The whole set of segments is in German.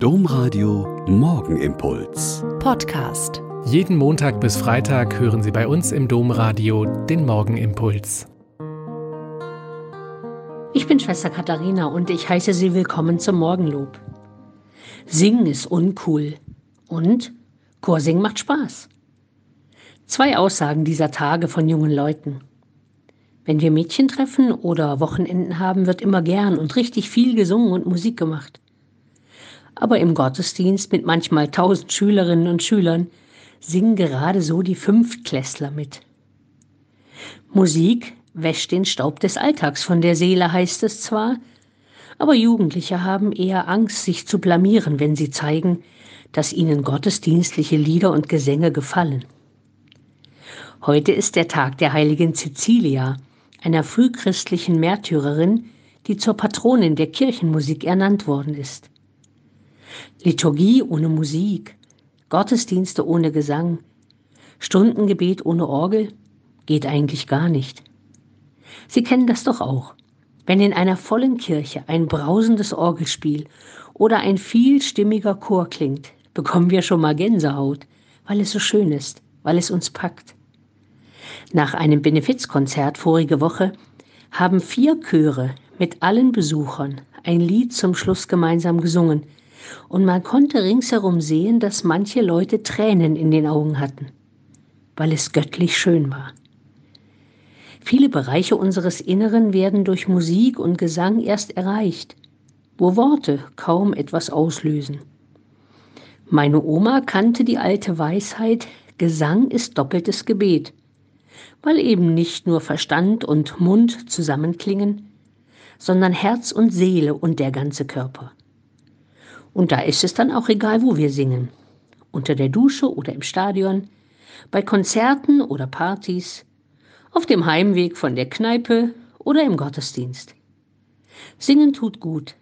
Domradio Morgenimpuls. Podcast. Jeden Montag bis Freitag hören Sie bei uns im Domradio den Morgenimpuls. Ich bin Schwester Katharina und ich heiße Sie willkommen zum Morgenlob. Singen ist uncool und Chorsingen macht Spaß. Zwei Aussagen dieser Tage von jungen Leuten. Wenn wir Mädchen treffen oder Wochenenden haben, wird immer gern und richtig viel gesungen und Musik gemacht aber im Gottesdienst mit manchmal tausend Schülerinnen und Schülern singen gerade so die Fünftklässler mit. Musik wäscht den Staub des Alltags von der Seele, heißt es zwar, aber Jugendliche haben eher Angst, sich zu blamieren, wenn sie zeigen, dass ihnen gottesdienstliche Lieder und Gesänge gefallen. Heute ist der Tag der heiligen Cecilia, einer frühchristlichen Märtyrerin, die zur Patronin der Kirchenmusik ernannt worden ist. Liturgie ohne Musik, Gottesdienste ohne Gesang, Stundengebet ohne Orgel geht eigentlich gar nicht. Sie kennen das doch auch. Wenn in einer vollen Kirche ein brausendes Orgelspiel oder ein vielstimmiger Chor klingt, bekommen wir schon mal Gänsehaut, weil es so schön ist, weil es uns packt. Nach einem Benefizkonzert vorige Woche haben vier Chöre mit allen Besuchern ein Lied zum Schluss gemeinsam gesungen, und man konnte ringsherum sehen, dass manche Leute Tränen in den Augen hatten, weil es göttlich schön war. Viele Bereiche unseres Inneren werden durch Musik und Gesang erst erreicht, wo Worte kaum etwas auslösen. Meine Oma kannte die alte Weisheit, Gesang ist doppeltes Gebet, weil eben nicht nur Verstand und Mund zusammenklingen, sondern Herz und Seele und der ganze Körper. Und da ist es dann auch egal, wo wir singen. Unter der Dusche oder im Stadion, bei Konzerten oder Partys, auf dem Heimweg von der Kneipe oder im Gottesdienst. Singen tut gut,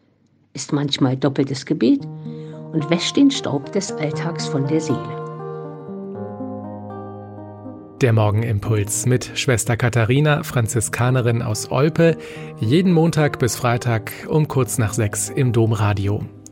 ist manchmal doppeltes Gebet und wäscht den Staub des Alltags von der Seele. Der Morgenimpuls mit Schwester Katharina, Franziskanerin aus Olpe, jeden Montag bis Freitag um kurz nach sechs im Domradio.